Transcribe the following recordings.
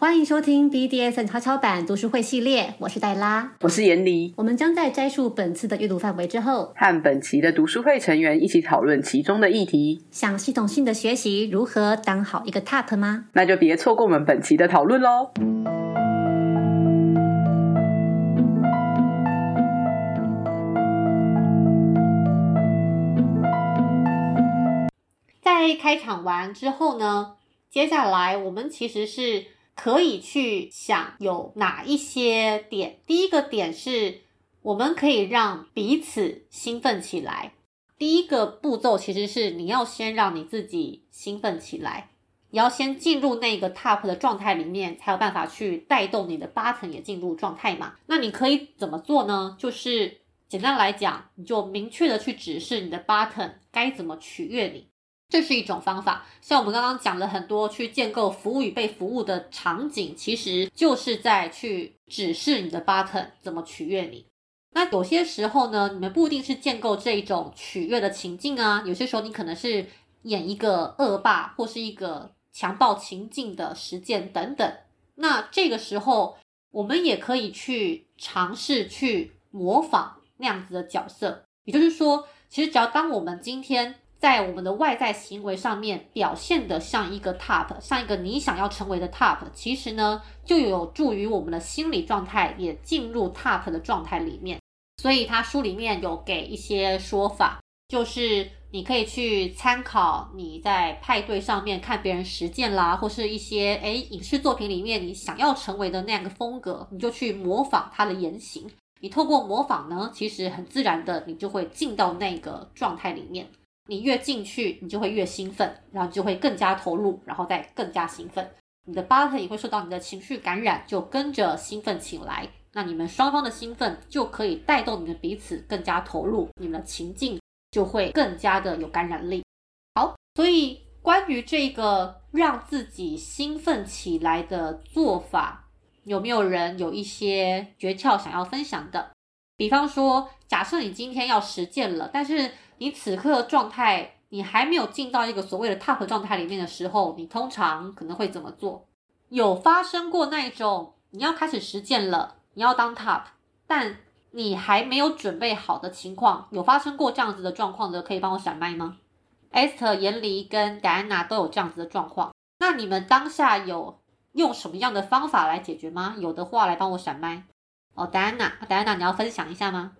欢迎收听 BDSN 悄悄版读书会系列，我是黛拉，我是严离。我们将在摘述本次的阅读范围之后，和本期的读书会成员一起讨论其中的议题。想系统性的学习如何当好一个 TOP 吗？那就别错过我们本期的讨论喽！在开场完之后呢，接下来我们其实是。可以去想有哪一些点。第一个点是，我们可以让彼此兴奋起来。第一个步骤其实是你要先让你自己兴奋起来，你要先进入那个 top 的状态里面，才有办法去带动你的 button 也进入状态嘛。那你可以怎么做呢？就是简单来讲，你就明确的去指示你的 button 该怎么取悦你。这是一种方法，像我们刚刚讲了很多去建构服务与被服务的场景，其实就是在去指示你的 button 怎么取悦你。那有些时候呢，你们不一定是建构这一种取悦的情境啊，有些时候你可能是演一个恶霸或是一个强暴情境的实践等等。那这个时候，我们也可以去尝试去模仿那样子的角色。也就是说，其实只要当我们今天。在我们的外在行为上面表现的像一个 top，像一个你想要成为的 top，其实呢就有助于我们的心理状态也进入 top 的状态里面。所以他书里面有给一些说法，就是你可以去参考你在派对上面看别人实践啦，或是一些诶影视作品里面你想要成为的那样的风格，你就去模仿他的言行。你透过模仿呢，其实很自然的你就会进到那个状态里面。你越进去，你就会越兴奋，然后就会更加投入，然后再更加兴奋。你的 button 也会受到你的情绪感染，就跟着兴奋起来。那你们双方的兴奋就可以带动你们彼此更加投入，你们的情境就会更加的有感染力。好，所以关于这个让自己兴奋起来的做法，有没有人有一些诀窍想要分享的？比方说，假设你今天要实践了，但是你此刻的状态，你还没有进到一个所谓的 top 状态里面的时候，你通常可能会怎么做？有发生过那一种你要开始实践了，你要当 top，但你还没有准备好的情况，有发生过这样子的状况的，可以帮我闪麦吗？Esther、严离跟 Diana 都有这样子的状况，那你们当下有用什么样的方法来解决吗？有的话来帮我闪麦。哦，Diana，Diana，你要分享一下吗？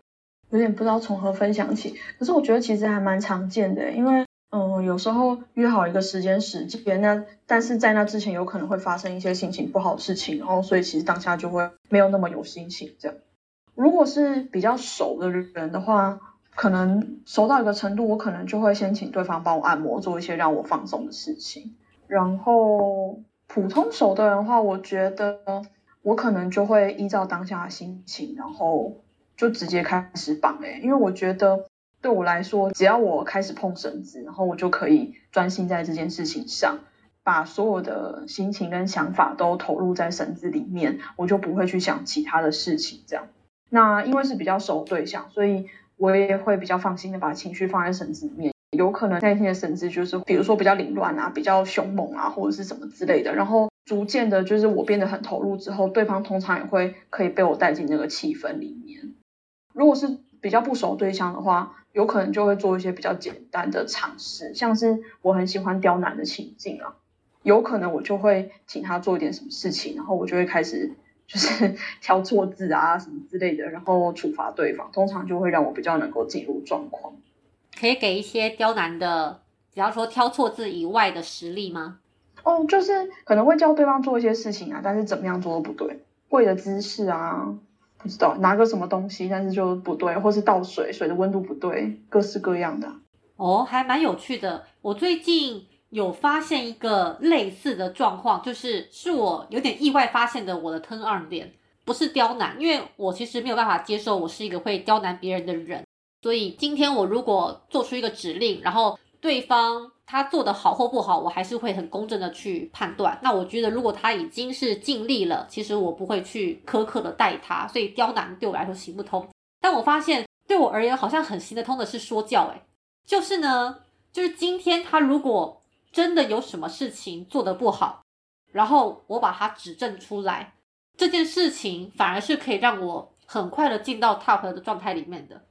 有点不知道从何分享起，可是我觉得其实还蛮常见的，因为嗯，有时候约好一个时间时间，那但是在那之前有可能会发生一些心情不好的事情，然后所以其实当下就会没有那么有心情这样。如果是比较熟的人的话，可能熟到一个程度，我可能就会先请对方帮我按摩，做一些让我放松的事情。然后普通熟的人的话，我觉得我可能就会依照当下的心情，然后。就直接开始绑诶，因为我觉得对我来说，只要我开始碰绳子，然后我就可以专心在这件事情上，把所有的心情跟想法都投入在绳子里面，我就不会去想其他的事情。这样，那因为是比较熟对象，所以我也会比较放心的把情绪放在绳子里面。有可能那天的绳子就是，比如说比较凌乱啊，比较凶猛啊，或者是什么之类的。然后逐渐的，就是我变得很投入之后，对方通常也会可以被我带进那个气氛里面。如果是比较不熟对象的话，有可能就会做一些比较简单的尝试，像是我很喜欢刁难的情境啊，有可能我就会请他做一点什么事情，然后我就会开始就是 挑错字啊什么之类的，然后处罚对方，通常就会让我比较能够进入状况。可以给一些刁难的，比方说挑错字以外的实例吗？哦，就是可能会叫对方做一些事情啊，但是怎么样做都不对，跪的姿势啊。不知道拿个什么东西，但是就不对，或是倒水，水的温度不对，各式各样的。哦，还蛮有趣的。我最近有发现一个类似的状况，就是是我有点意外发现的。我的 turn on 点不是刁难，因为我其实没有办法接受我是一个会刁难别人的人，所以今天我如果做出一个指令，然后对方。他做的好或不好，我还是会很公正的去判断。那我觉得，如果他已经是尽力了，其实我不会去苛刻的待他。所以刁难对我来说行不通。但我发现对我而言好像很行得通的是说教。诶就是呢，就是今天他如果真的有什么事情做得不好，然后我把它指正出来，这件事情反而是可以让我很快的进到 top 的状态里面的，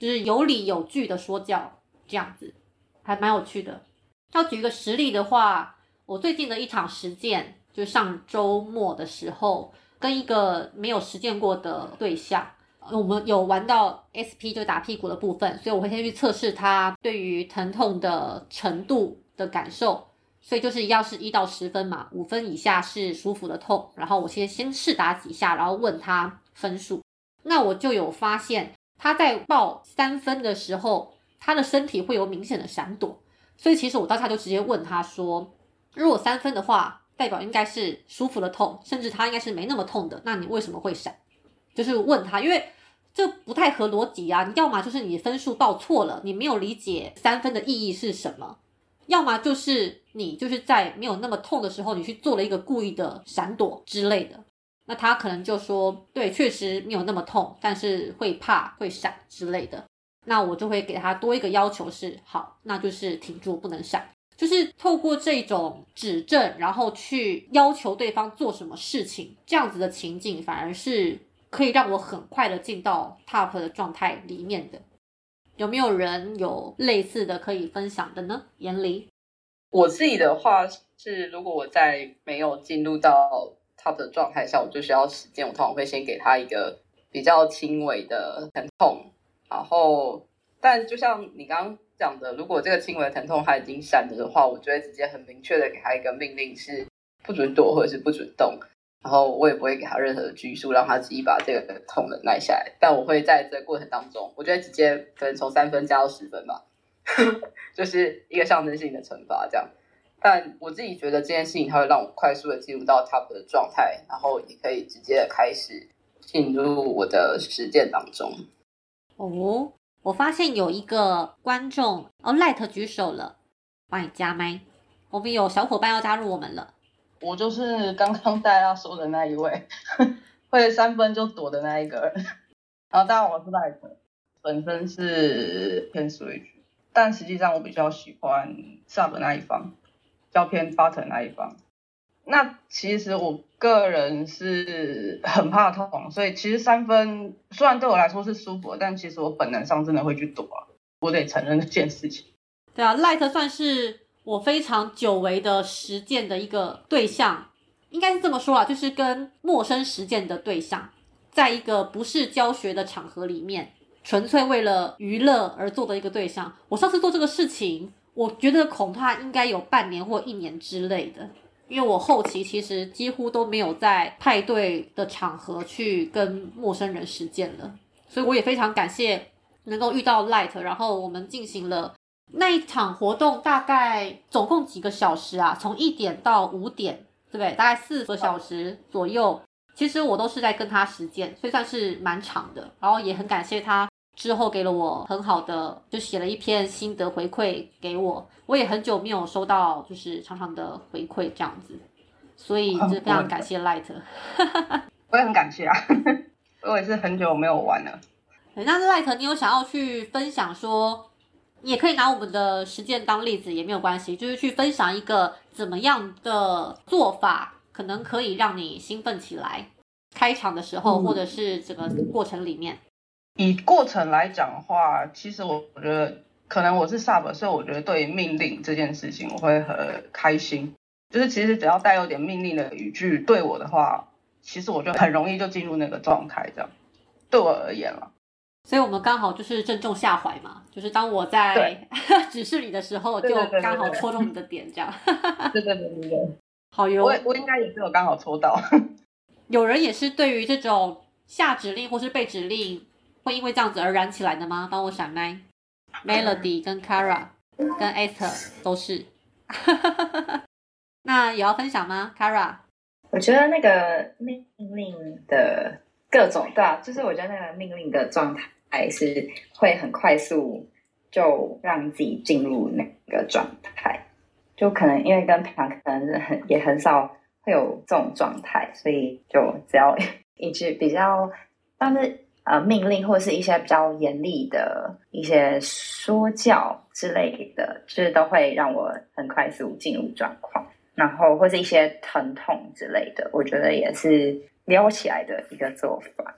就是有理有据的说教这样子，还蛮有趣的。要举一个实例的话，我最近的一场实践，就上周末的时候，跟一个没有实践过的对象。我们有玩到 SP 就打屁股的部分，所以我会先去测试他对于疼痛的程度的感受，所以就是一样是一到十分嘛，五分以下是舒服的痛，然后我先先试打几下，然后问他分数，那我就有发现他在报三分的时候，他的身体会有明显的闪躲，所以其实我当下就直接问他说，如果三分的话，代表应该是舒服的痛，甚至他应该是没那么痛的，那你为什么会闪？就是问他，因为这不太合逻辑啊！你要么就是你分数报错了，你没有理解三分的意义是什么；要么就是你就是在没有那么痛的时候，你去做了一个故意的闪躲之类的。那他可能就说，对，确实没有那么痛，但是会怕会闪之类的。那我就会给他多一个要求是，好，那就是停住，不能闪。就是透过这种指正，然后去要求对方做什么事情，这样子的情景反而是。可以让我很快的进到 top 的状态里面的，有没有人有类似的可以分享的呢？严离，我自己的话是，如果我在没有进入到 top 的状态下，我就需要时间，我通常会先给他一个比较轻微的疼痛，然后，但就像你刚刚讲的，如果这个轻微的疼痛他已经闪了的话，我就会直接很明确的给他一个命令，是不准躲或者是不准动。然后我也不会给他任何的拘束，让他自己把这个痛忍耐下来。但我会在这个过程当中，我觉得直接可能从三分加到十分吧，就是一个象征性的惩罚这样。但我自己觉得这件事情，它会让我快速的进入到 top 的状态，然后也可以直接的开始进入我的实践当中。哦，我发现有一个观众哦，Light 举手了，帮你加麦。我们有小伙伴要加入我们了。我就是刚刚大家说的那一位，会三分就躲的那一个人。然后当然我是 Light，本身是偏 Switch，但实际上我比较喜欢 Sub 那一方，较偏 Button 那一方。那其实我个人是很怕痛，所以其实三分虽然对我来说是舒服，但其实我本能上真的会去躲，我得承认这件事情。对啊，Light 算是。我非常久违的实践的一个对象，应该是这么说啊，就是跟陌生实践的对象，在一个不是教学的场合里面，纯粹为了娱乐而做的一个对象。我上次做这个事情，我觉得恐怕应该有半年或一年之类的，因为我后期其实几乎都没有在派对的场合去跟陌生人实践了，所以我也非常感谢能够遇到 Light，然后我们进行了。那一场活动大概总共几个小时啊？从一点到五点，对不对？大概四个小时左右。其实我都是在跟他实践，所以算是蛮长的。然后也很感谢他之后给了我很好的，就写了一篇心得回馈给我。我也很久没有收到就是长长的回馈这样子，所以就非常感谢 Light。我也很感谢啊，我也是很久没有玩了。那 Light，你有想要去分享说？你也可以拿我们的实践当例子，也没有关系，就是去分享一个怎么样的做法，可能可以让你兴奋起来。开场的时候，或者是整个过程里面，以过程来讲的话，其实我觉得可能我是 sub，所以我觉得对命令这件事情我会很开心。就是其实只要带有点命令的语句对我的话，其实我就很容易就进入那个状态，这样对我而言了。所以我们刚好就是正中下怀嘛，就是当我在 指示你的时候，就刚好戳中你的点，这样。对对对对对，好哟。我我应该也是有刚好戳到。有人也是对于这种下指令或是被指令，会因为这样子而燃起来的吗？帮我闪麦。Melody 跟 Kara 跟 Esther 都是。那有要分享吗，Kara？我觉得那个命令的各种对啊，就是我觉得那个命令的状态。是会很快速就让自己进入那个状态，就可能因为跟平常可能很也很少会有这种状态，所以就只要一句比较但是呃命令或是一些比较严厉的一些说教之类的，就是都会让我很快速进入状况。然后或是一些疼痛之类的，我觉得也是撩起来的一个做法。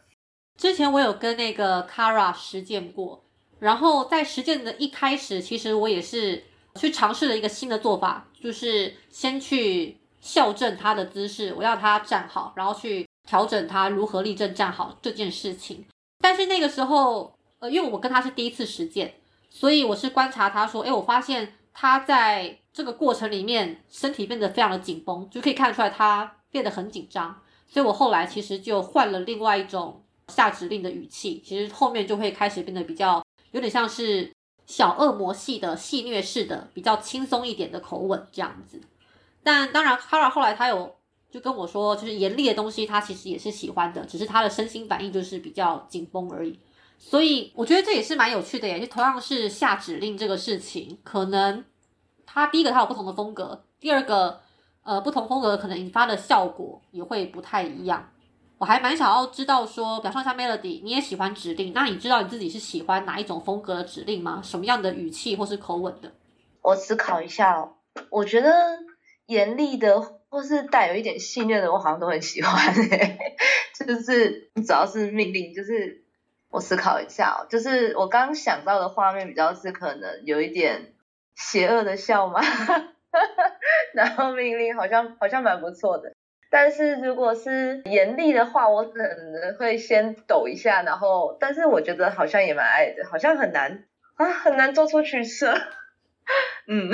之前我有跟那个 Kara 实践过，然后在实践的一开始，其实我也是去尝试了一个新的做法，就是先去校正他的姿势，我要他站好，然后去调整他如何立正站好这件事情。但是那个时候，呃，因为我跟他是第一次实践，所以我是观察他说，哎，我发现他在这个过程里面身体变得非常的紧绷，就可以看出来他变得很紧张。所以我后来其实就换了另外一种。下指令的语气，其实后面就会开始变得比较有点像是小恶魔系的戏虐式的，比较轻松一点的口吻这样子。但当然，Kara 后来他有就跟我说，就是严厉的东西他其实也是喜欢的，只是他的身心反应就是比较紧绷而已。所以我觉得这也是蛮有趣的耶，就同样是下指令这个事情，可能他第一个他有不同的风格，第二个呃不同风格可能引发的效果也会不太一样。我还蛮想要知道，说，比方说像 Melody，你也喜欢指令，那你知道你自己是喜欢哪一种风格的指令吗？什么样的语气或是口吻的？我思考一下哦，我觉得严厉的或是带有一点信任的，我好像都很喜欢。就是主要是命令，就是我思考一下哦，就是我刚想到的画面比较是可能有一点邪恶的笑嘛，然后命令好像好像蛮不错的。但是如果是严厉的话，我可能会先抖一下，然后，但是我觉得好像也蛮爱的，好像很难啊，很难做出取舍。嗯，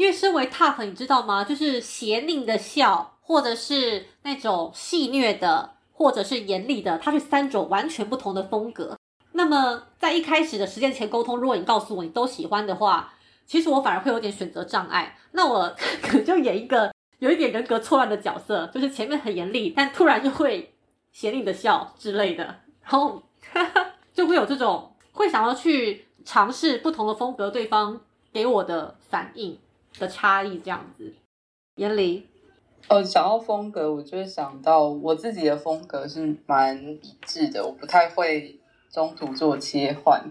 因为身为 tough，你知道吗？就是邪佞的笑，或者是那种戏谑的，或者是严厉的，它是三种完全不同的风格。那么在一开始的时间前沟通，如果你告诉我你都喜欢的话，其实我反而会有点选择障碍。那我 可能就演一个。有一点人格错乱的角色，就是前面很严厉，但突然就会邪佞的笑之类的，然后 就会有这种会想要去尝试不同的风格，对方给我的反应的差异这样子。严离，呃，想要风格，我就会想到我自己的风格是蛮一致的，我不太会中途做切换，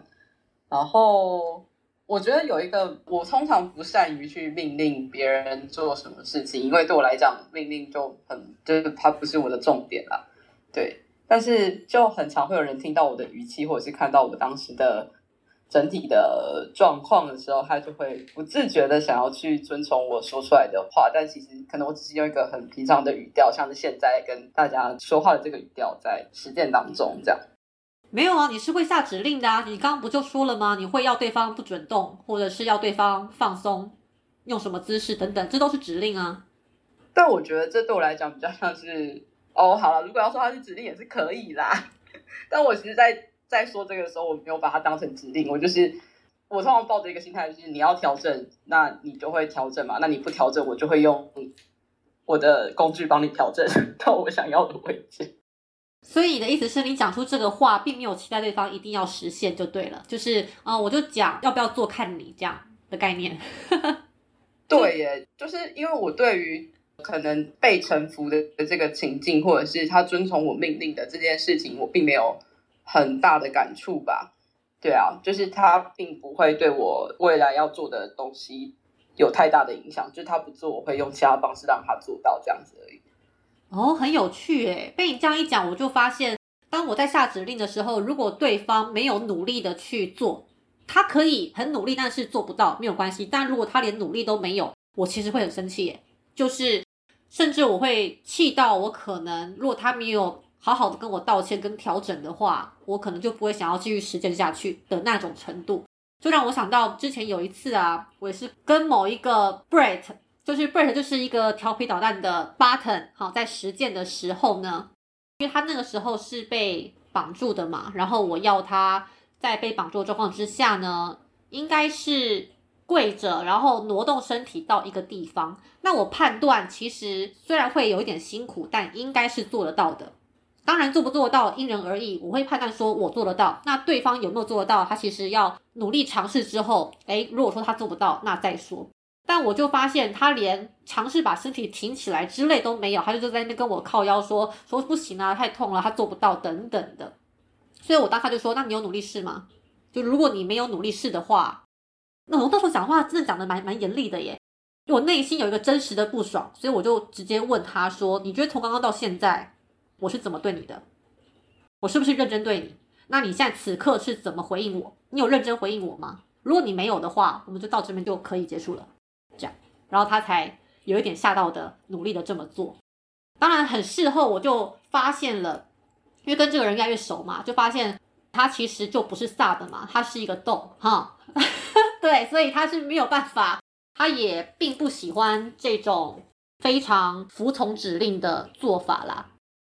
然后。我觉得有一个，我通常不善于去命令别人做什么事情，因为对我来讲，命令就很就是它不是我的重点啦。对，但是就很常会有人听到我的语气，或者是看到我当时的整体的状况的时候，他就会不自觉的想要去遵从我说出来的话，但其实可能我只是用一个很平常的语调，像是现在跟大家说话的这个语调，在实践当中这样。没有啊，你是会下指令的啊！你刚刚不就说了吗？你会要对方不准动，或者是要对方放松，用什么姿势等等，这都是指令啊。但我觉得这对我来讲比较像是哦，好了，如果要说它是指令也是可以啦。但我其实，在在说这个的时候，我没有把它当成指令，我就是我通常抱着一个心态，就是你要调整，那你就会调整嘛。那你不调整，我就会用我的工具帮你调整到我想要的位置。所以你的意思是你讲出这个话，并没有期待对方一定要实现就对了，就是啊，我就讲要不要做看你这样的概念。对耶，就是因为我对于可能被臣服的这个情境，或者是他遵从我命令的这件事情，我并没有很大的感触吧。对啊，就是他并不会对我未来要做的东西有太大的影响，就是他不做，我会用其他方式让他做到这样子而已。哦，很有趣诶，被你这样一讲，我就发现，当我在下指令的时候，如果对方没有努力的去做，他可以很努力，但是做不到没有关系。但如果他连努力都没有，我其实会很生气耶，就是甚至我会气到我可能，如果他没有好好的跟我道歉跟调整的话，我可能就不会想要继续实践下去的那种程度，就让我想到之前有一次啊，我也是跟某一个 Brett。就是 Brett 就是一个调皮捣蛋的 Button，好，在实践的时候呢，因为他那个时候是被绑住的嘛，然后我要他在被绑住的状况之下呢，应该是跪着，然后挪动身体到一个地方。那我判断其实虽然会有一点辛苦，但应该是做得到的。当然做不做到因人而异，我会判断说我做得到。那对方有没有做得到？他其实要努力尝试之后，诶，如果说他做不到，那再说。但我就发现他连尝试把身体挺起来之类都没有，他就就在那边跟我靠腰说说不行啊，太痛了，他做不到等等的。所以我当下就说：“那你有努力试吗？就如果你没有努力试的话，那我那时候讲话真的讲的蛮蛮严厉的耶。我内心有一个真实的不爽，所以我就直接问他说：“你觉得从刚刚到现在，我是怎么对你的？我是不是认真对你？那你现在此刻是怎么回应我？你有认真回应我吗？如果你没有的话，我们就到这边就可以结束了。这样，然后他才有一点吓到的，努力的这么做。当然，很事后我就发现了，因为跟这个人越来越熟嘛，就发现他其实就不是萨的嘛，他是一个洞哈。对，所以他是没有办法。他也并不喜欢这种非常服从指令的做法啦，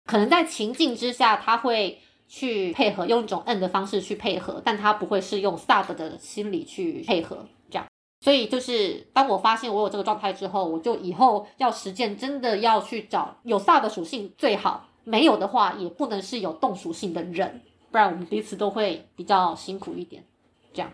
可能在情境之下他会去配合，用一种 N 的方式去配合，但他不会是用 Sub 的心理去配合这样。所以就是当我发现我有这个状态之后，我就以后要实践，真的要去找有 Sub 属性最好，没有的话也不能是有动属性的人，不然我们彼此都会比较辛苦一点，这样。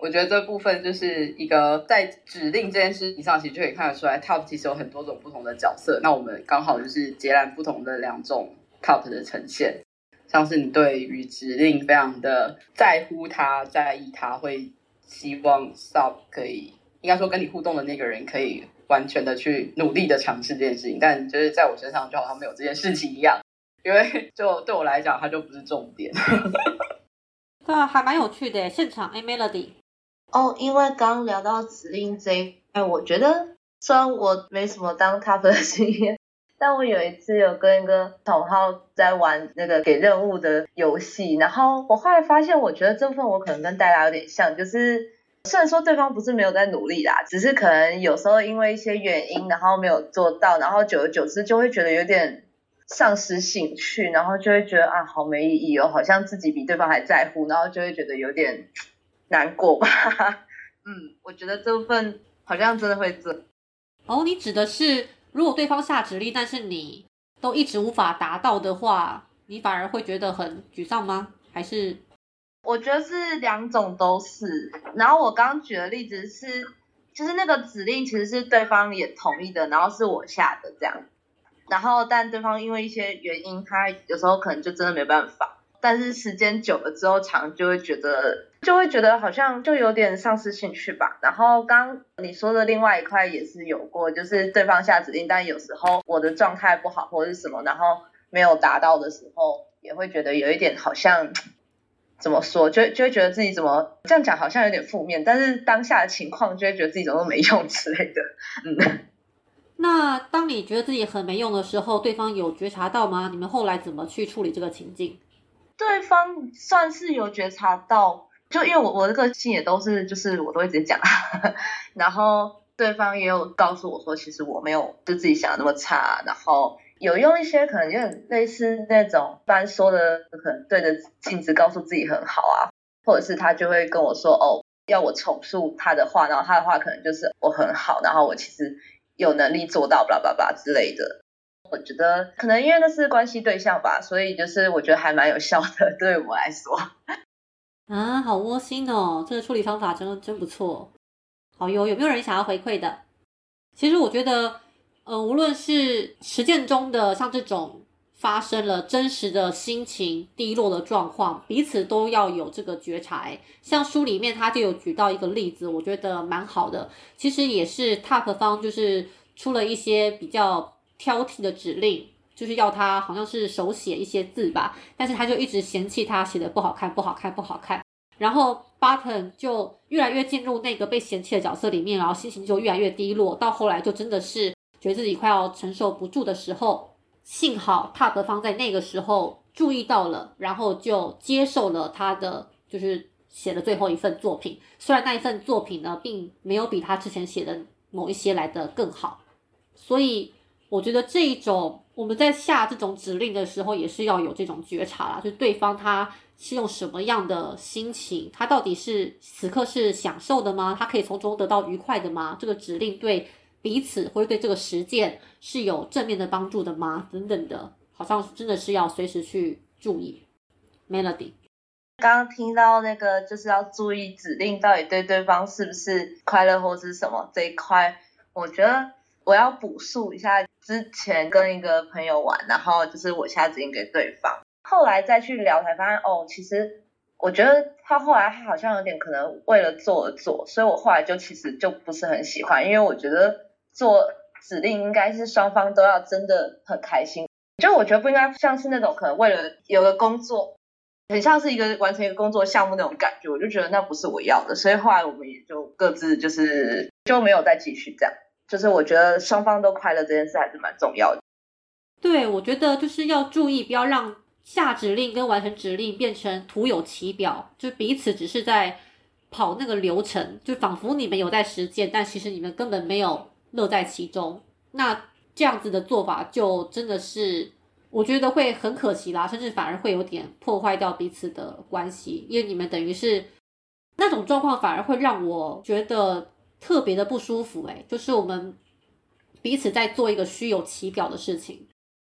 我觉得这部分就是一个在指令这件事情上，其实就可以看得出来，top 其实有很多种不同的角色。那我们刚好就是截然不同的两种 top 的呈现，像是你对于指令非常的在乎他，在意他，会希望 TOP 可以，应该说跟你互动的那个人可以完全的去努力的尝试这件事情。但就是在我身上就好像没有这件事情一样，因为 就对我来讲，它就不是重点。对啊，还蛮有趣的，现场 A Melody。哦，因为刚聊到指令这一块，我觉得虽然我没什么当 top 的经验，但我有一次有跟一个同号在玩那个给任务的游戏，然后我后来发现，我觉得这份我可能跟大家有点像，就是虽然说对方不是没有在努力啦，只是可能有时候因为一些原因，然后没有做到，然后久而久之就会觉得有点丧失兴趣，然后就会觉得啊，好没意义哦，好像自己比对方还在乎，然后就会觉得有点。难过吧，嗯，我觉得这部分好像真的会这。哦，你指的是如果对方下指令，但是你都一直无法达到的话，你反而会觉得很沮丧吗？还是？我觉得是两种都是。然后我刚举的例子是，就是那个指令其实是对方也同意的，然后是我下的这样。然后但对方因为一些原因，他有时候可能就真的没办法。但是时间久了之后，常就会觉得，就会觉得好像就有点丧失兴趣吧。然后刚你说的另外一块也是有过，就是对方下指令，但有时候我的状态不好或者是什么，然后没有达到的时候，也会觉得有一点好像 怎么说，就就会觉得自己怎么这样讲好像有点负面。但是当下的情况就会觉得自己怎么都没用之类的。嗯，那当你觉得自己很没用的时候，对方有觉察到吗？你们后来怎么去处理这个情境？对方算是有觉察到，就因为我我的个性也都是，就是我都会直接讲，然后对方也有告诉我说，其实我没有就自己想的那么差，然后有用一些可能有点类似那种般说的，可能对着镜子告诉自己很好啊，或者是他就会跟我说，哦，要我重述他的话，然后他的话可能就是我很好，然后我其实有能力做到，巴拉巴拉之类的。我觉得可能因为那是关系对象吧，所以就是我觉得还蛮有效的，对我来说。啊，好窝心哦，这个处理方法真的真不错。好有有没有人想要回馈的？其实我觉得，呃，无论是实践中的像这种发生了真实的心情低落的状况，彼此都要有这个觉察。像书里面他就有举到一个例子，我觉得蛮好的。其实也是 TOP 方就是出了一些比较。挑剔的指令就是要他好像是手写一些字吧，但是他就一直嫌弃他写的不好看，不好看，不好看。然后 Button 就越来越进入那个被嫌弃的角色里面，然后心情就越来越低落。到后来就真的是觉得自己快要承受不住的时候，幸好踏德方在那个时候注意到了，然后就接受了他的就是写的最后一份作品。虽然那一份作品呢，并没有比他之前写的某一些来的更好，所以。我觉得这一种我们在下这种指令的时候，也是要有这种觉察啦，就对方他是用什么样的心情，他到底是此刻是享受的吗？他可以从中得到愉快的吗？这个指令对彼此或者对这个实践是有正面的帮助的吗？等等的，好像真的是要随时去注意。Melody，刚刚听到那个就是要注意指令到底对对方是不是快乐或是什么这一块，我觉得。我要补述一下，之前跟一个朋友玩，然后就是我下指令给对方，后来再去聊才发现，哦，其实我觉得他后来他好像有点可能为了做而做，所以我后来就其实就不是很喜欢，因为我觉得做指令应该是双方都要真的很开心。就我觉得不应该像是那种可能为了有个工作，很像是一个完成一个工作项目那种感觉，我就觉得那不是我要的，所以后来我们也就各自就是就没有再继续这样。就是我觉得双方都快乐这件事还是蛮重要的。对，我觉得就是要注意，不要让下指令跟完成指令变成徒有其表，就彼此只是在跑那个流程，就仿佛你们有在实践，但其实你们根本没有乐在其中。那这样子的做法就真的是，我觉得会很可惜啦，甚至反而会有点破坏掉彼此的关系，因为你们等于是那种状况，反而会让我觉得特别的不舒服。诶，就是我们彼此在做一个虚有其表的事情。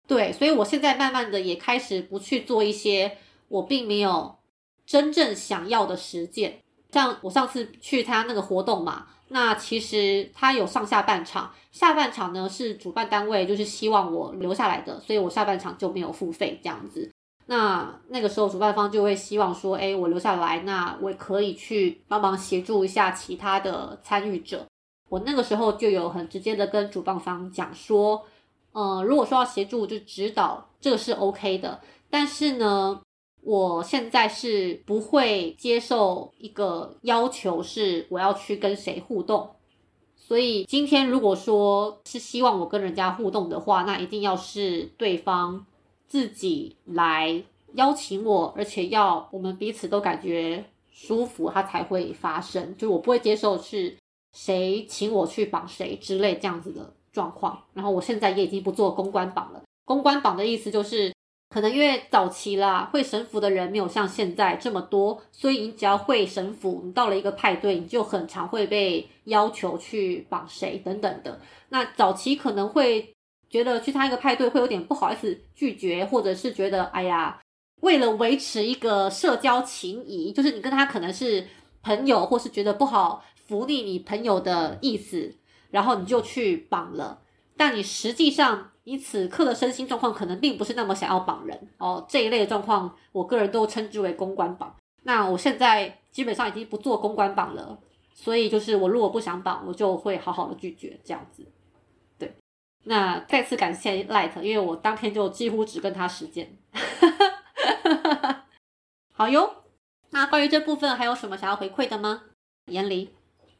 对，所以我现在慢慢的也开始不去做一些我并没有真正想要的实践。像我上次去他那个活动嘛，那其实他有上下半场，下半场呢是主办单位就是希望我留下来的，所以我下半场就没有付费这样子。那那个时候主办方就会希望说，哎，我留下来，那我可以去帮忙协助一下其他的参与者。我那个时候就有很直接的跟主办方讲说。呃，如果说要协助就指导，这个是 OK 的。但是呢，我现在是不会接受一个要求，是我要去跟谁互动。所以今天如果说是希望我跟人家互动的话，那一定要是对方自己来邀请我，而且要我们彼此都感觉舒服，它才会发生。就我不会接受是谁请我去绑谁之类这样子的。状况，然后我现在也已经不做公关榜了。公关榜的意思就是，可能因为早期啦，会神符的人没有像现在这么多，所以你只要会神符，你到了一个派对，你就很常会被要求去绑谁等等的。那早期可能会觉得去参加一个派对会有点不好意思拒绝，或者是觉得哎呀，为了维持一个社交情谊，就是你跟他可能是朋友，或是觉得不好服你你朋友的意思。然后你就去绑了，但你实际上你此刻的身心状况可能并不是那么想要绑人哦。这一类的状况，我个人都称之为公关绑。那我现在基本上已经不做公关绑了，所以就是我如果不想绑，我就会好好的拒绝这样子。那再次感谢 Light，因为我当天就几乎只跟他实践。好哟，那关于这部分还有什么想要回馈的吗？严离。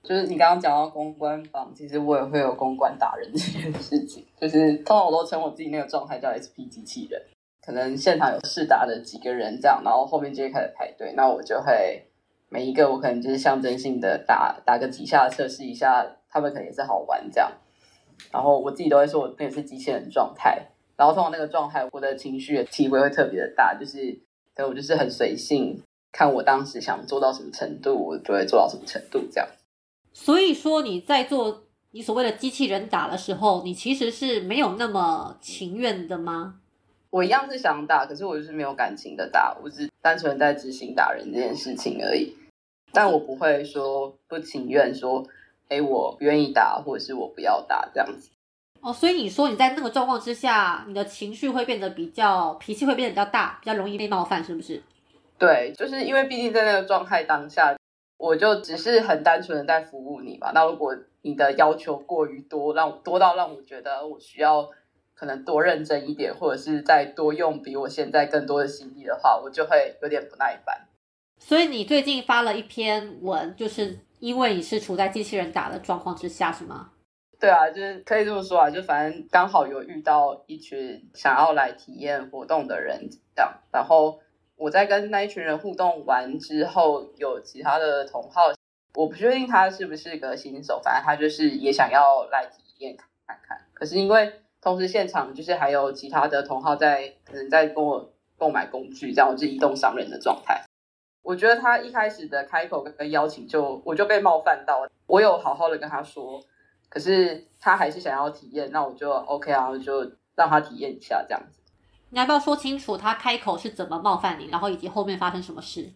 就是你刚刚讲到公关房，其实我也会有公关打人这件事情。就是通常我都称我自己那个状态叫 SP 机器人，可能现场有试打的几个人这样，然后后面就会开始排队，那我就会每一个我可能就是象征性的打打个几下测试一下，他们可能也是好玩这样。然后我自己都会说我那是机器人状态，然后通常那个状态我的情绪的体会会特别的大，就是所以我就是很随性，看我当时想做到什么程度，我就会做到什么程度这样。所以说你在做你所谓的机器人打的时候，你其实是没有那么情愿的吗？我一样是想打，可是我就是没有感情的打，我只单纯在执行打人这件事情而已。但我不会说不情愿，说哎我不愿意打，或者是我不要打这样子。哦，所以你说你在那个状况之下，你的情绪会变得比较脾气会变得比较大，比较容易被冒犯，是不是？对，就是因为毕竟在那个状态当下。我就只是很单纯的在服务你吧。那如果你的要求过于多，让多到让我觉得我需要可能多认真一点，或者是再多用比我现在更多的心力的话，我就会有点不耐烦。所以你最近发了一篇文，就是因为你是处在机器人打的状况之下，是吗？对啊，就是可以这么说啊，就反正刚好有遇到一群想要来体验活动的人，这样，然后。我在跟那一群人互动完之后，有其他的同好，我不确定他是不是个新手，反正他就是也想要来体验看看。可是因为同时现场就是还有其他的同好在，可能在跟我购买工具，这样我是移动商人的状态。我觉得他一开始的开口跟邀请就我就被冒犯到，我有好好的跟他说，可是他还是想要体验，那我就 OK 啊，我就让他体验一下这样子。你要不要说清楚他开口是怎么冒犯你，然后以及后面发生什么事？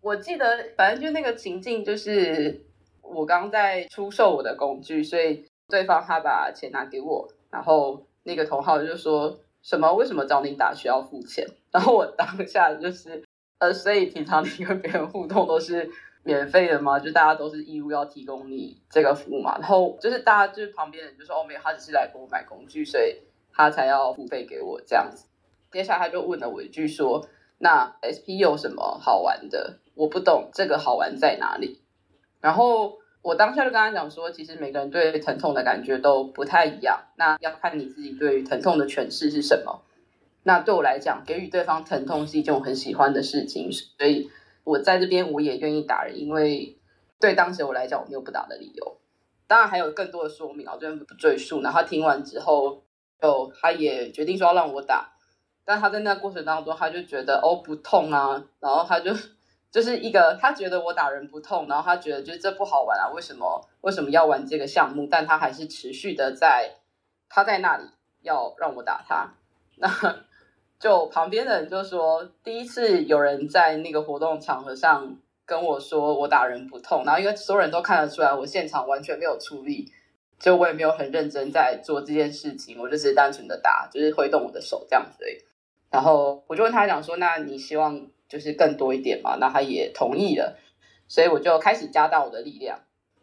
我记得，反正就那个情境，就是我刚在出售我的工具，所以对方他把钱拿给我，然后那个同号就说什么为什么找你打需要付钱？然后我当下就是呃，所以平常你跟别人互动都是免费的吗？就大家都是义务要提供你这个服务嘛。然后就是大家就是旁边人就说哦没有，他只是来给我买工具，所以他才要付费给我这样子。接下来他就问了我一句说：“那 SP 有什么好玩的？我不懂这个好玩在哪里。”然后我当下就跟他讲说，其实每个人对疼痛的感觉都不太一样，那要看你自己对疼痛的诠释是什么。那对我来讲，给予对方疼痛是一件我很喜欢的事情，所以我在这边我也愿意打人，因为对当时我来讲，我没有不打的理由。当然还有更多的说明我，这边不赘述。然后他听完之后，就他也决定说要让我打，但他在那过程当中，他就觉得哦不痛啊，然后他就就是一个他觉得我打人不痛，然后他觉得就是这不好玩啊，为什么为什么要玩这个项目？但他还是持续的在他在那里要让我打他，那。就旁边的人就说，第一次有人在那个活动场合上跟我说我打人不痛，然后因为所有人都看得出来我现场完全没有出力，就我也没有很认真在做这件事情，我就是单纯的打，就是挥动我的手这样子。然后我就问他讲说，那你希望就是更多一点嘛？那他也同意了，所以我就开始加大我的力量，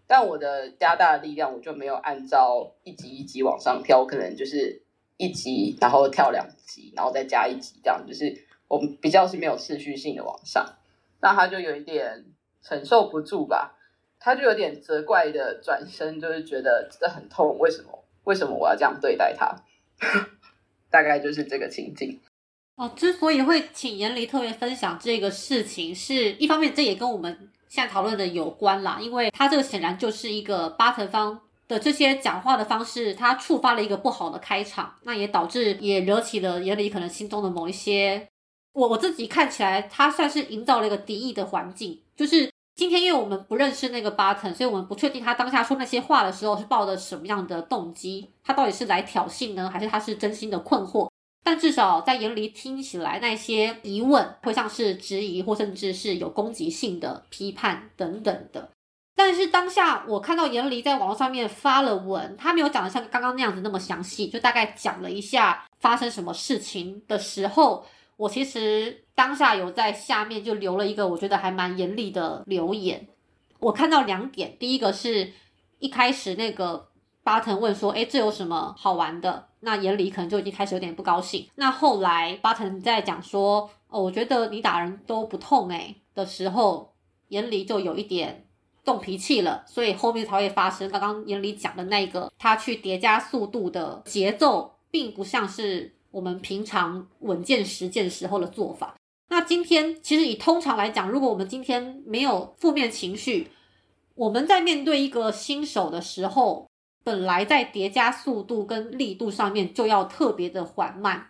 但我的加大力量我就没有按照一级一级往上跳，可能就是。一级，然后跳两级，然后再加一级，这样就是我们比较是没有次序性的往上，那他就有一点承受不住吧，他就有点责怪的转身，就是觉得这很痛，为什么？为什么我要这样对待他？大概就是这个情景。哦，之所以会请严离特别分享这个事情，是一方面这也跟我们现在讨论的有关啦，因为他这个显然就是一个八层方。的这些讲话的方式，他触发了一个不好的开场，那也导致也惹起了眼里可能心中的某一些，我我自己看起来，他算是营造了一个敌意的环境。就是今天，因为我们不认识那个巴腾，所以我们不确定他当下说那些话的时候是抱着什么样的动机，他到底是来挑衅呢，还是他是真心的困惑？但至少在眼里听起来，那些疑问会像是质疑，或甚至是有攻击性的批判等等的。但是当下我看到严离在网络上面发了文，他没有讲的像刚刚那样子那么详细，就大概讲了一下发生什么事情的时候，我其实当下有在下面就留了一个我觉得还蛮严厉的留言。我看到两点，第一个是一开始那个巴腾问说：“哎，这有什么好玩的？”那严离可能就已经开始有点不高兴。那后来巴腾在讲说：“哦，我觉得你打人都不痛哎”的时候，严离就有一点。动脾气了，所以后面才会发生刚刚眼里讲的那个，他去叠加速度的节奏，并不像是我们平常稳健实践时候的做法。那今天其实以通常来讲，如果我们今天没有负面情绪，我们在面对一个新手的时候，本来在叠加速度跟力度上面就要特别的缓慢，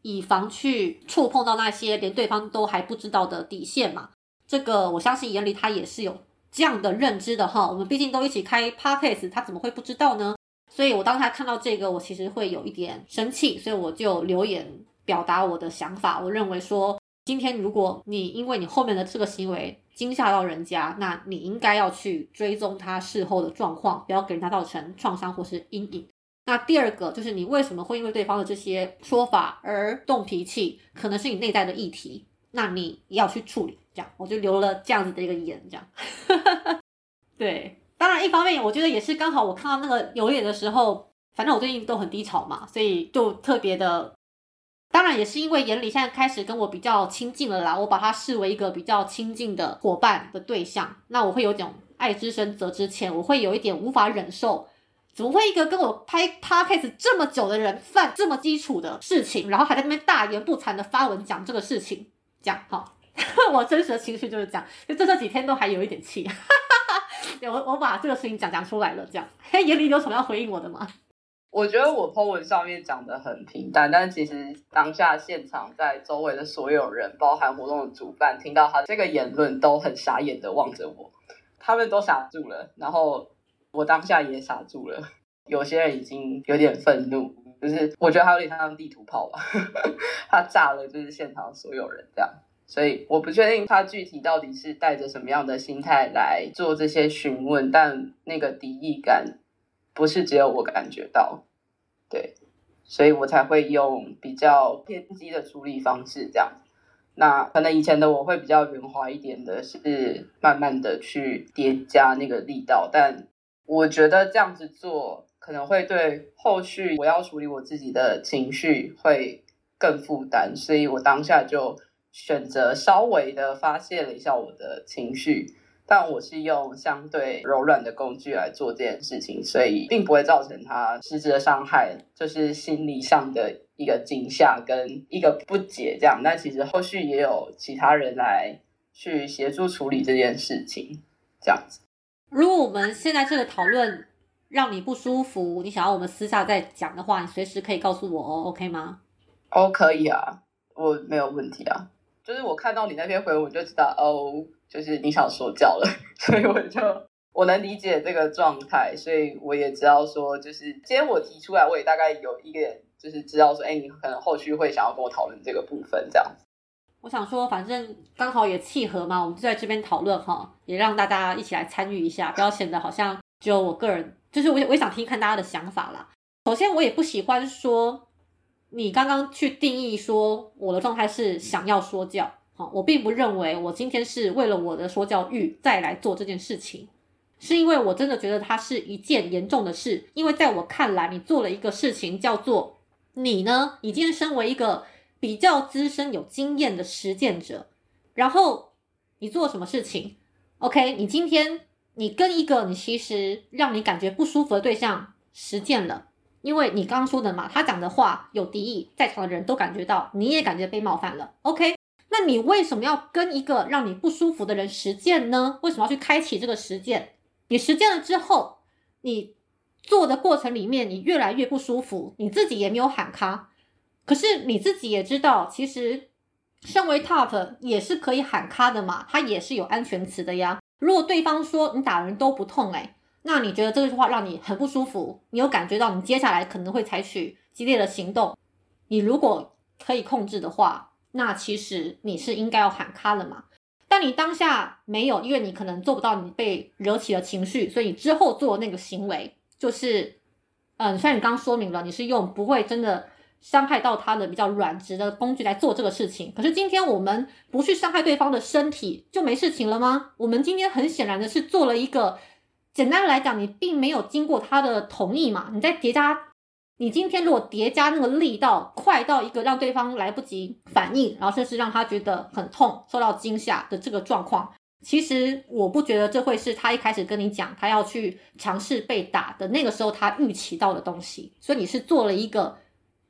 以防去触碰到那些连对方都还不知道的底线嘛。这个我相信眼里他也是有。这样的认知的哈，我们毕竟都一起开 podcast，他怎么会不知道呢？所以我当他看到这个，我其实会有一点生气，所以我就留言表达我的想法。我认为说，今天如果你因为你后面的这个行为惊吓到人家，那你应该要去追踪他事后的状况，不要给人家造成创伤或是阴影。那第二个就是你为什么会因为对方的这些说法而动脾气，可能是你内在的议题，那你要去处理。这样，我就留了这样子的一个言，这样。对，当然一方面，我觉得也是刚好我看到那个留言的时候，反正我最近都很低潮嘛，所以就特别的。当然也是因为眼里现在开始跟我比较亲近了啦，我把他视为一个比较亲近的伙伴的对象，那我会有种爱之深责之切，我会有一点无法忍受，怎么会一个跟我拍 podcast 这么久的人犯这么基础的事情，然后还在那边大言不惭的发文讲这个事情，这样哈。我真实的情绪就是这样，就这这几天都还有一点气。我我把这个事情讲讲出来了，这样。眼里有什么要回应我的吗？我觉得我 po 文上面讲的很平淡，但其实当下现场在周围的所有人，包含活动的主办，听到他这个言论都很傻眼的望着我，他们都傻住了，然后我当下也傻住了。有些人已经有点愤怒，就是我觉得他有点像地图炮吧，他炸了就是现场所有人这样。所以我不确定他具体到底是带着什么样的心态来做这些询问，但那个敌意感不是只有我感觉到，对，所以我才会用比较偏激的处理方式这样。那可能以前的我会比较圆滑一点的，是慢慢的去叠加那个力道，但我觉得这样子做可能会对后续我要处理我自己的情绪会更负担，所以我当下就选择稍微的发泄了一下我的情绪。但我是用相对柔软的工具来做这件事情，所以并不会造成他实质的伤害，就是心理上的一个惊吓跟一个不解这样。但其实后续也有其他人来去协助处理这件事情，这样子。如果我们现在这个讨论让你不舒服，你想要我们私下再讲的话，你随时可以告诉我哦，OK 吗？哦，可以啊，我没有问题啊。就是我看到你那篇回文，我就知道哦。就是你想说教了，所以我就我能理解这个状态，所以我也知道说，就是今天我提出来，我也大概有一个就是知道说，哎，你可能后续会想要跟我讨论这个部分这样子。我想说，反正刚好也契合嘛，我们就在这边讨论哈，也让大家一起来参与一下，不要显得好像只有我个人，就是我我也想听看大家的想法啦。首先，我也不喜欢说你刚刚去定义说我的状态是想要说教。好，我并不认为我今天是为了我的说教欲再来做这件事情，是因为我真的觉得它是一件严重的事。因为在我看来，你做了一个事情叫做你呢，已经身为一个比较资深、有经验的实践者，然后你做什么事情？OK，你今天你跟一个你其实让你感觉不舒服的对象实践了，因为你刚刚说的嘛，他讲的话有敌意，在场的人都感觉到，你也感觉被冒犯了。OK。那你为什么要跟一个让你不舒服的人实践呢？为什么要去开启这个实践？你实践了之后，你做的过程里面，你越来越不舒服，你自己也没有喊卡，可是你自己也知道，其实身为 top 也是可以喊卡的嘛，他也是有安全词的呀。如果对方说你打人都不痛，哎，那你觉得这句话让你很不舒服，你有感觉到你接下来可能会采取激烈的行动，你如果可以控制的话。那其实你是应该要喊卡了嘛？但你当下没有，因为你可能做不到，你被惹起了情绪，所以你之后做那个行为就是，嗯，虽然你刚刚说明了你是用不会真的伤害到他的比较软直的工具来做这个事情，可是今天我们不去伤害对方的身体就没事情了吗？我们今天很显然的是做了一个，简单来讲，你并没有经过他的同意嘛，你在叠加。你今天如果叠加那个力道快到一个让对方来不及反应，然后甚至让他觉得很痛、受到惊吓的这个状况，其实我不觉得这会是他一开始跟你讲他要去尝试被打的那个时候他预期到的东西。所以你是做了一个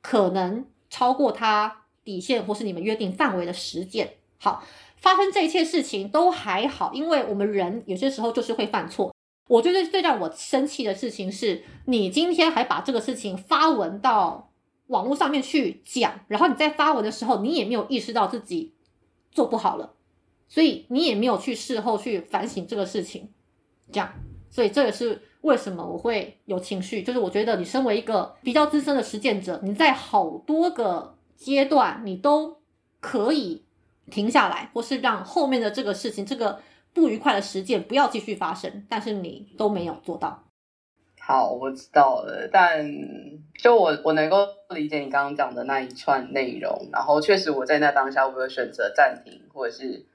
可能超过他底线或是你们约定范围的实践。好，发生这一切事情都还好，因为我们人有些时候就是会犯错。我觉得最让我生气的事情是，你今天还把这个事情发文到网络上面去讲，然后你在发文的时候，你也没有意识到自己做不好了，所以你也没有去事后去反省这个事情，这样，所以这也是为什么我会有情绪，就是我觉得你身为一个比较资深的实践者，你在好多个阶段你都可以停下来，或是让后面的这个事情这个。不愉快的事件不要继续发生，但是你都没有做到。好，我知道了。但就我我能够理解你刚刚讲的那一串内容，然后确实我在那当下我有选择暂停或者是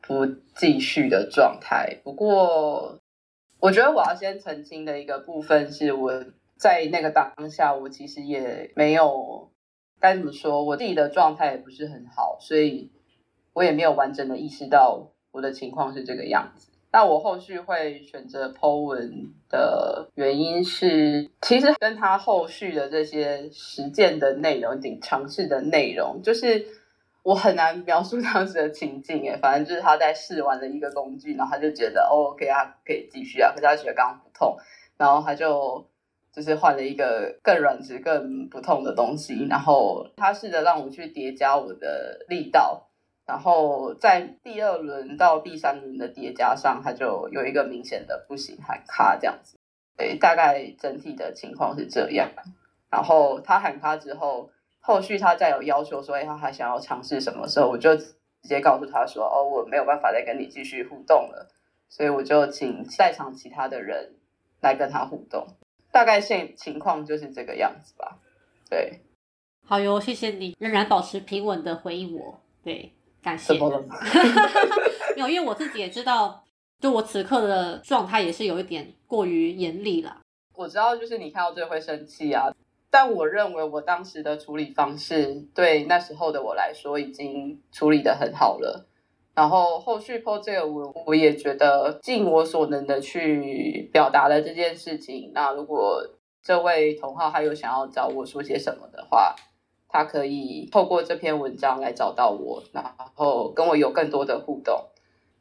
不继续的状态。不过，我觉得我要先澄清的一个部分是，我在那个当下我其实也没有该怎么说，我自己的状态也不是很好，所以我也没有完整的意识到。我的情况是这个样子，那我后续会选择 Po 文的原因是，其实跟他后续的这些实践的内容、顶尝试的内容，就是我很难描述当时的情境诶。反正就是他在试完了一个工具，然后他就觉得 OK 啊，可以继续啊，可是他觉得刚刚不痛，然后他就就是换了一个更软直、更不痛的东西，然后他试着让我去叠加我的力道。然后在第二轮到第三轮的叠加上，他就有一个明显的不行喊卡这样子，对，大概整体的情况是这样。然后他喊卡之后，后续他再有要求说，哎，他还想要尝试什么时候，我就直接告诉他说，哦，我没有办法再跟你继续互动了，所以我就请在场其他的人来跟他互动。大概现情况就是这个样子吧。对，好哟，谢谢你仍然保持平稳的回应我。对。感谢 有，因为我自己也知道，就我此刻的状态也是有一点过于严厉了。我知道，就是你看到这会生气啊，但我认为我当时的处理方式对那时候的我来说已经处理的很好了。然后后续 po 这个文，我也觉得尽我所能的去表达了这件事情。那如果这位同号还有想要找我说些什么的话，他可以透过这篇文章来找到我，然后跟我有更多的互动。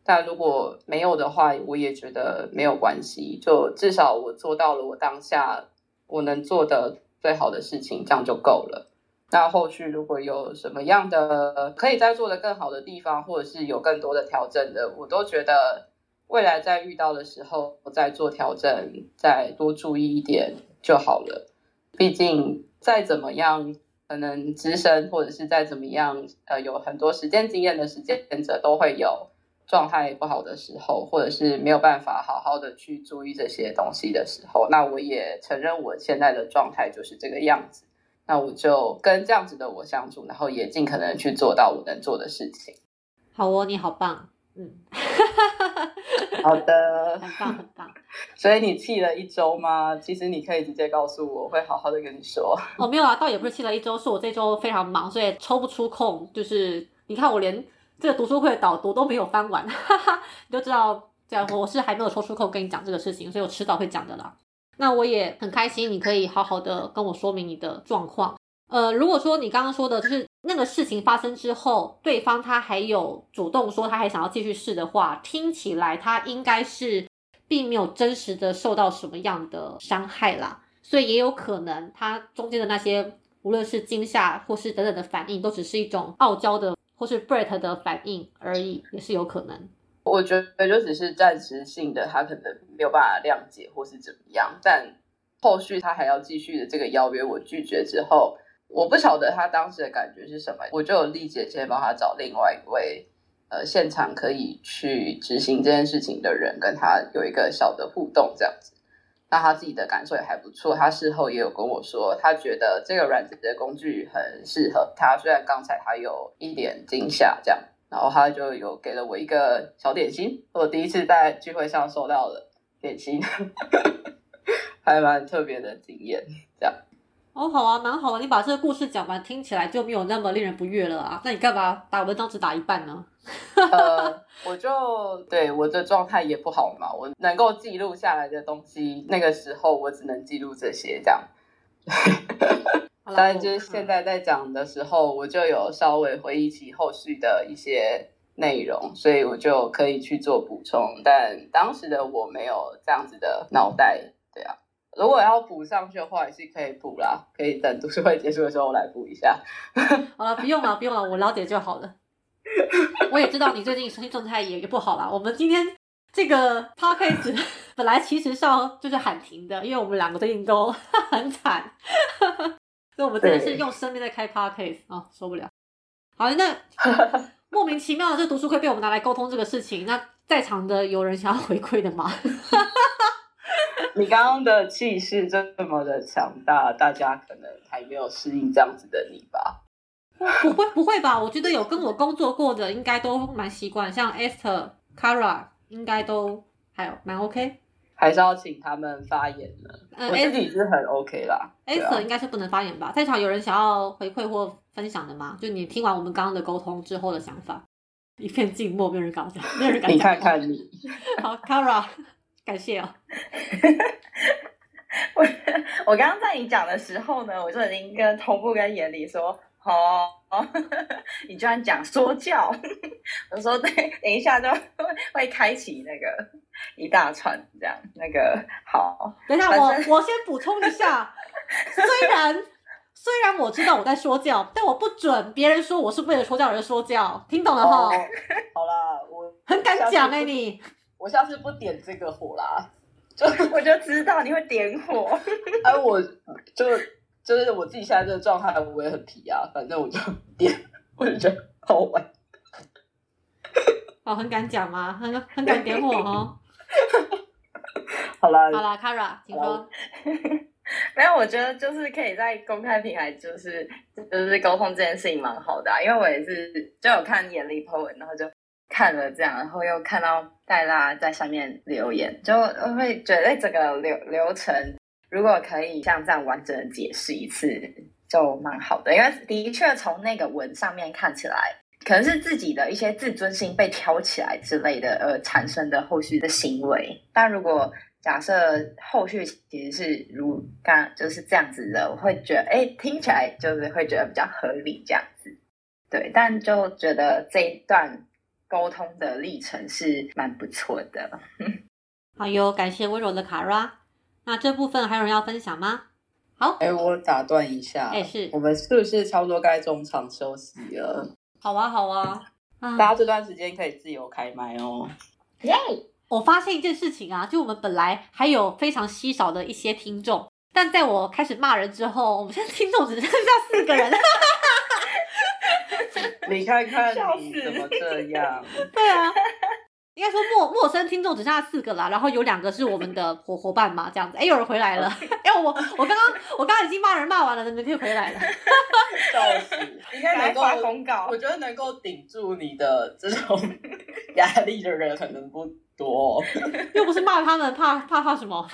但如果没有的话，我也觉得没有关系，就至少我做到了我当下我能做的最好的事情，这样就够了。那后续如果有什么样的可以再做的更好的地方，或者是有更多的调整的，我都觉得未来在遇到的时候我再做调整，再多注意一点就好了。毕竟再怎么样，可能资深或者是再怎么样，呃，有很多实践经验的实践者都会有状态不好的时候，或者是没有办法好好的去注意这些东西的时候。那我也承认我现在的状态就是这个样子。那我就跟这样子的我相处，然后也尽可能去做到我能做的事情。好哦，你好棒，嗯，好的，很棒很棒。所以你气了一周吗？其实你可以直接告诉我，我会好好的跟你说。哦，没有啊，倒也不是气了一周，是我这周非常忙，所以抽不出空。就是你看，我连这个读书会的导读都没有翻完，哈哈，你就知道，这样我是还没有抽出空跟你讲这个事情，所以我迟早会讲的啦。那我也很开心，你可以好好的跟我说明你的状况。呃，如果说你刚刚说的就是那个事情发生之后，对方他还有主动说他还想要继续试的话，听起来他应该是并没有真实的受到什么样的伤害啦，所以也有可能他中间的那些无论是惊吓或是等等的反应，都只是一种傲娇的或是 Brett 的反应而已，也是有可能。我觉得就只是暂时性的，他可能没有办法谅解或是怎么样，但后续他还要继续的这个邀约，我拒绝之后。我不晓得他当时的感觉是什么，我就有丽姐先帮他找另外一位呃现场可以去执行这件事情的人，跟他有一个小的互动这样子。那他自己的感受也还不错，他事后也有跟我说，他觉得这个软件的工具很适合他。虽然刚才他有一点惊吓这样，然后他就有给了我一个小点心，我第一次在聚会上收到了点心，还蛮特别的经验这样。哦，好啊，蛮好啊。你把这个故事讲完，听起来就没有那么令人不悦了啊。那你干嘛打文章只打一半呢？呃，我就对我的状态也不好嘛，我能够记录下来的东西，那个时候我只能记录这些这样。当然，就是现在在讲的时候，我就有稍微回忆起后续的一些内容，所以我就可以去做补充。但当时的我没有这样子的脑袋，对啊。如果要补上去的话，也是可以补啦，可以等读书会结束的时候来补一下。好了，不用了，不用了，我了解就好了。我也知道你最近身体状态也也不好啦。我们今天这个 podcast 本来其实是要就是喊停的，因为我们两个最近都 很惨，所以我们真的是用生命在开 podcast 啊，受不了。好，那莫名其妙的这读书会被我们拿来沟通这个事情，那在场的有人想要回馈的吗？你刚刚的气势这么的强大，大家可能还没有适应这样子的你吧？不会不会吧？我觉得有跟我工作过的应该都蛮习惯，像 Esther、Kara 应该都还有蛮 OK。还是要请他们发言呢？我自己是很 OK 啦。Esther 应该是不能发言吧？在场有人想要回馈或分享的吗？就你听完我们刚刚的沟通之后的想法，一片静默，没有人敢讲，没有人敢讲。你看看你，好，Kara。感谢哦！我我刚刚在你讲的时候呢，我就已经跟同步跟严里说，哦，你居然讲说教，我说对，等一下就会开启那个一大串这样，那个好，等一下我我先补充一下，虽然虽然我知道我在说教，但我不准别人说我是为了说教而说教，听懂了哈？好啦，我很敢讲哎你。我下次不点这个火啦，就我就知道你会点火。哎，我就就是我自己现在这个状态，我也很皮啊。反正我就点，我就觉得好玩。哦，很敢讲吗？很很敢点火哦。好啦，好啦 k a r a 请说。没有，我觉得就是可以在公开平台，就是就是沟通这件事情蛮好的、啊，因为我也是就有看眼力 po 文，然后就看了这样，然后又看到戴拉在下面留言，就会觉得哎整个流流程如果可以像这样完整的解释一次，就蛮好的，因为的确从那个文上面看起来。可能是自己的一些自尊心被挑起来之类的，而产生的后续的行为。但如果假设后续其实是如刚就是这样子的，我会觉得，哎，听起来就是会觉得比较合理这样子。对，但就觉得这一段沟通的历程是蛮不错的。好哟，感谢温柔的卡拉。那这部分还有人要分享吗？好，哎，我打断一下，哎是我们是不是差不多该中场休息了？好啊，好啊。啊大家这段时间可以自由开麦哦。耶！我发现一件事情啊，就我们本来还有非常稀少的一些听众，但在我开始骂人之后，我们现在听众只剩下四个人。你看看 你怎么这样？对啊，应该说陌陌生听众只剩下四个啦，然后有两个是我们的伙伙伴嘛，这样子。哎，有人回来了。哎，我我刚刚我刚刚已经骂人骂完了，你们就回来了。笑死！应该能够公告我觉得能够顶住你的这种压力的人可能不多。又不是骂他们，怕怕怕什么？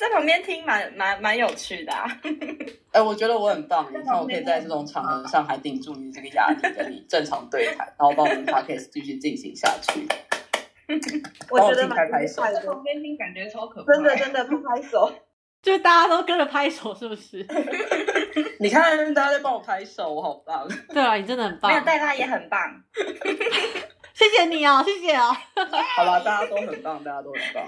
在旁边听蛮蛮蛮有趣的、啊。哎、我觉得我很棒，你看我可以在这种场合上还顶住你这个压力，跟你正常对谈，然后帮我们 podcast 继续进行下去。我觉得拍拍手在旁边听感觉超可怕。真的真的拍拍手。就是大家都跟着拍手，是不是？你看大家在帮我拍手，我好棒。对啊，你真的很棒没有，带他也很棒。谢谢你哦，谢谢哦，好吧，大家都很棒，大家都很棒。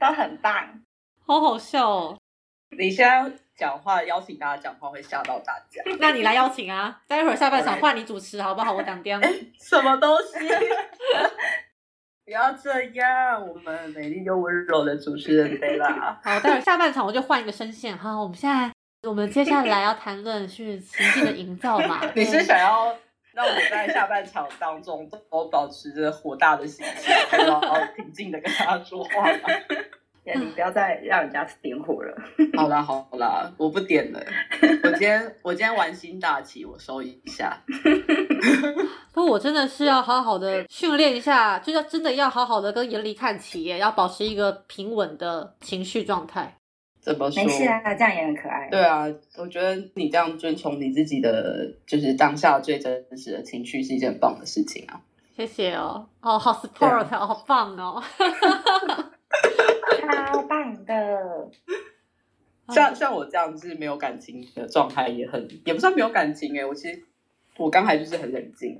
都很棒。好好笑哦。你现在讲话邀请大家讲话会吓到大家，那你来邀请啊，待会儿下半场换你主持好不好？我当颠。什么东西？不要这样，我们美丽又温柔的主持人贝拉。好，待会儿下半场我就换一个声线。好，我们现在我们接下来要谈论是情境的营造嘛？你是想要让我在下半场当中都保持着火大的心情，然后平静的跟他说话吗？你不要再让人家点火了。好啦 好啦，我不点了。我今天我今天玩心大起，我收一下。不过我真的是要好好的训练一下，就要真的要好好的跟严离看齐耶，要保持一个平稳的情绪状态。怎么说？没事啊，这样也很可爱。对啊，我觉得你这样遵从你自己的，就是当下最真实的情绪，是一件很棒的事情啊。谢谢哦，哦，好 support，哦好棒哦。超棒的。像像我这样子没有感情的状态，也很也不算没有感情哎、我其实我刚才就是很冷静，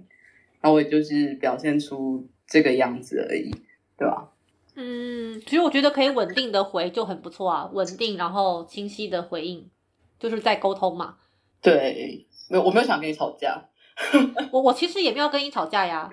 然后我也就是表现出这个样子而已，对吧？嗯，其实我觉得可以稳定的回就很不错啊，稳定然后清晰的回应，就是在沟通嘛。对，没有我没有想跟你吵架，我我其实也没有跟你吵架呀，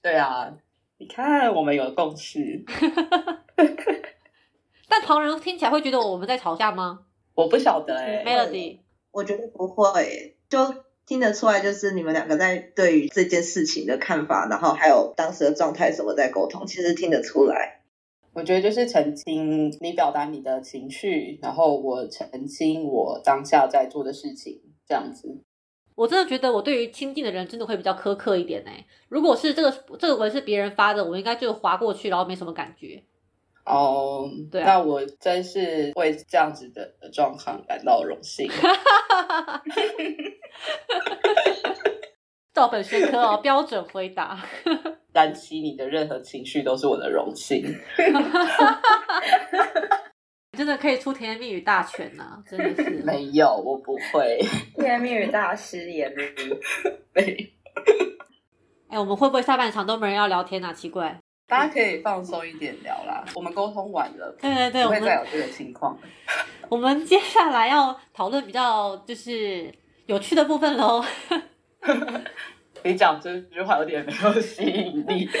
对啊，你看我们有共识，但旁人听起来会觉得我们在吵架吗我不晓得哎、？Melody，我觉得不会，就听得出来，就是你们两个在对于这件事情的看法，然后还有当时的状态什么在沟通，其实听得出来。我觉得就是澄清你表达你的情绪，然后我澄清我当下在做的事情，这样子。我真的觉得我对于亲近的人真的会比较苛刻一点哎。如果是这个这个文是别人发的，我应该就划过去，然后没什么感觉。哦，对啊那我真是为这样子的状况感到荣幸。照本宣科哦，标准回答。燃起你的任何情绪都是我的荣幸。真的可以出甜言蜜语大全呐、真的是。没有，我不会。甜言蜜语大师言如对，哎、我们会不会下半场都没人要聊天啊？奇怪。大家可以放松一点聊啦。我们沟通完了，对对对，不会再有这个情况。我们接下来要讨论比较就是有趣的部分喽。你讲这句话有点没有吸引力。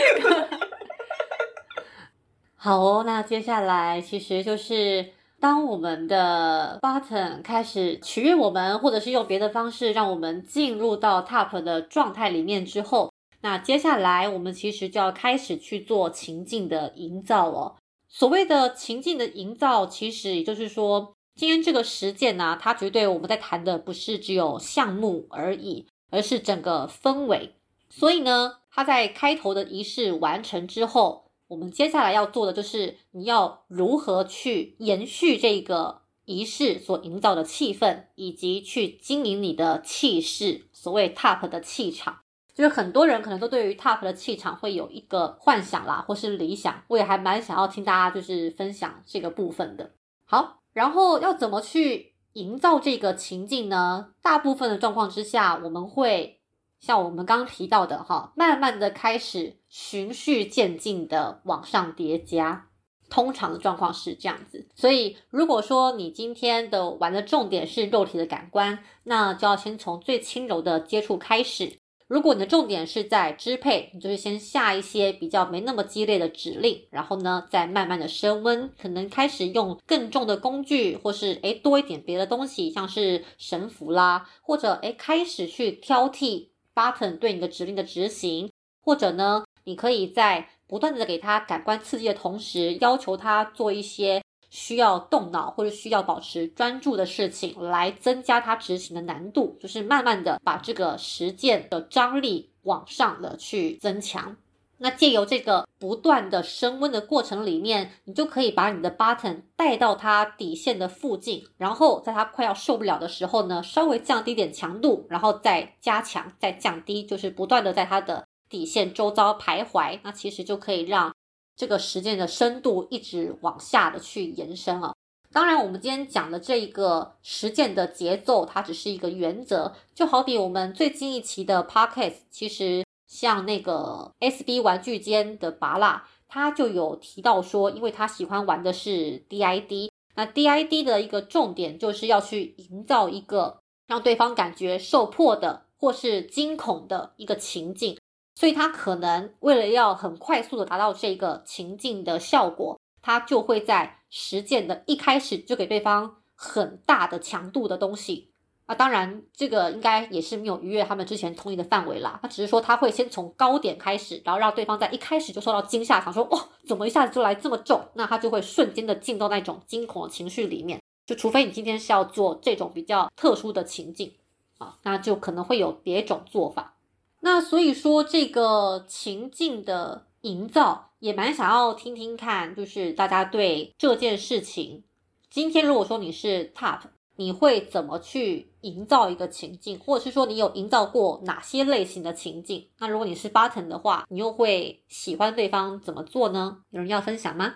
好哦，那接下来其实就是当我们的 button 开始取悦我们，或者是用别的方式让我们进入到 top 的状态里面之后，那接下来我们其实就要开始去做情境的营造哦。所谓的情境的营造，其实也就是说，今天这个实践呢、它绝对我们在谈的不是只有项目而已，而是整个氛围。所以呢，它在开头的仪式完成之后，我们接下来要做的就是你要如何去延续这个仪式所营造的气氛，以及去经营你的气势，所谓 TOP 的气场。就是很多人可能都对于 TOP 的气场会有一个幻想啦，或是理想。我也还蛮想要听大家就是分享这个部分的。好，然后要怎么去营造这个情境呢？大部分的状况之下，我们会像我们刚刚提到的哈，慢慢的开始循序渐进的往上叠加。通常的状况是这样子，所以如果说你今天的玩的重点是肉体的感官，那就要先从最轻柔的接触开始。如果你的重点是在支配，你就是先下一些比较没那么激烈的指令，然后呢，再慢慢的升温，可能开始用更重的工具，或是诶多一点别的东西，像是神符啦，或者诶开始去挑剔 button 对你的指令的执行，或者呢，你可以在不断的给他感官刺激的同时，要求他做一些需要动脑或者需要保持专注的事情，来增加他执行的难度，就是慢慢的把这个实践的张力往上的去增强。那借由这个不断的升温的过程里面，你就可以把你的 button 带到它底线的附近，然后在它快要受不了的时候呢，稍微降低点强度，然后再加强，再降低，就是不断的在它的底线周遭徘徊。那其实就可以让这个实践的深度一直往下的去延伸啊。当然，我们今天讲的这一个实践的节奏，它只是一个原则，就好比我们最近一期的 podcast，其实像那个 SB 玩具间的拔蜡，他就有提到说，因为他喜欢玩的是 DID，那 DID 的一个重点就是要去营造一个让对方感觉受迫的或是惊恐的一个情境。所以他可能为了要很快速的达到这个情境的效果，他就会在实践的一开始就给对方很大的强度的东西啊。当然，这个应该也是没有逾越他们之前同意的范围啦。他只是说他会先从高点开始，然后让对方在一开始就受到惊吓，想说哇，怎么一下子就来这么重？那他就会瞬间的进到那种惊恐的情绪里面。就除非你今天是要做这种比较特殊的情境啊，那就可能会有别种做法。那所以说，这个情境的营造也蛮想要听听看，就是大家对这件事情，今天如果说你是 top，你会怎么去营造一个情境，或者是说你有营造过哪些类型的情境？那如果你是 button 的话，你又会喜欢对方怎么做呢？有人要分享吗？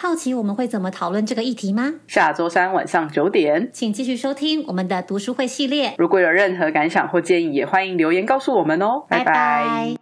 好奇我们会怎么讨论这个议题吗？下周三晚上九点，请继续收听我们的读书会系列。如果有任何感想或建议，也欢迎留言告诉我们哦。拜拜拜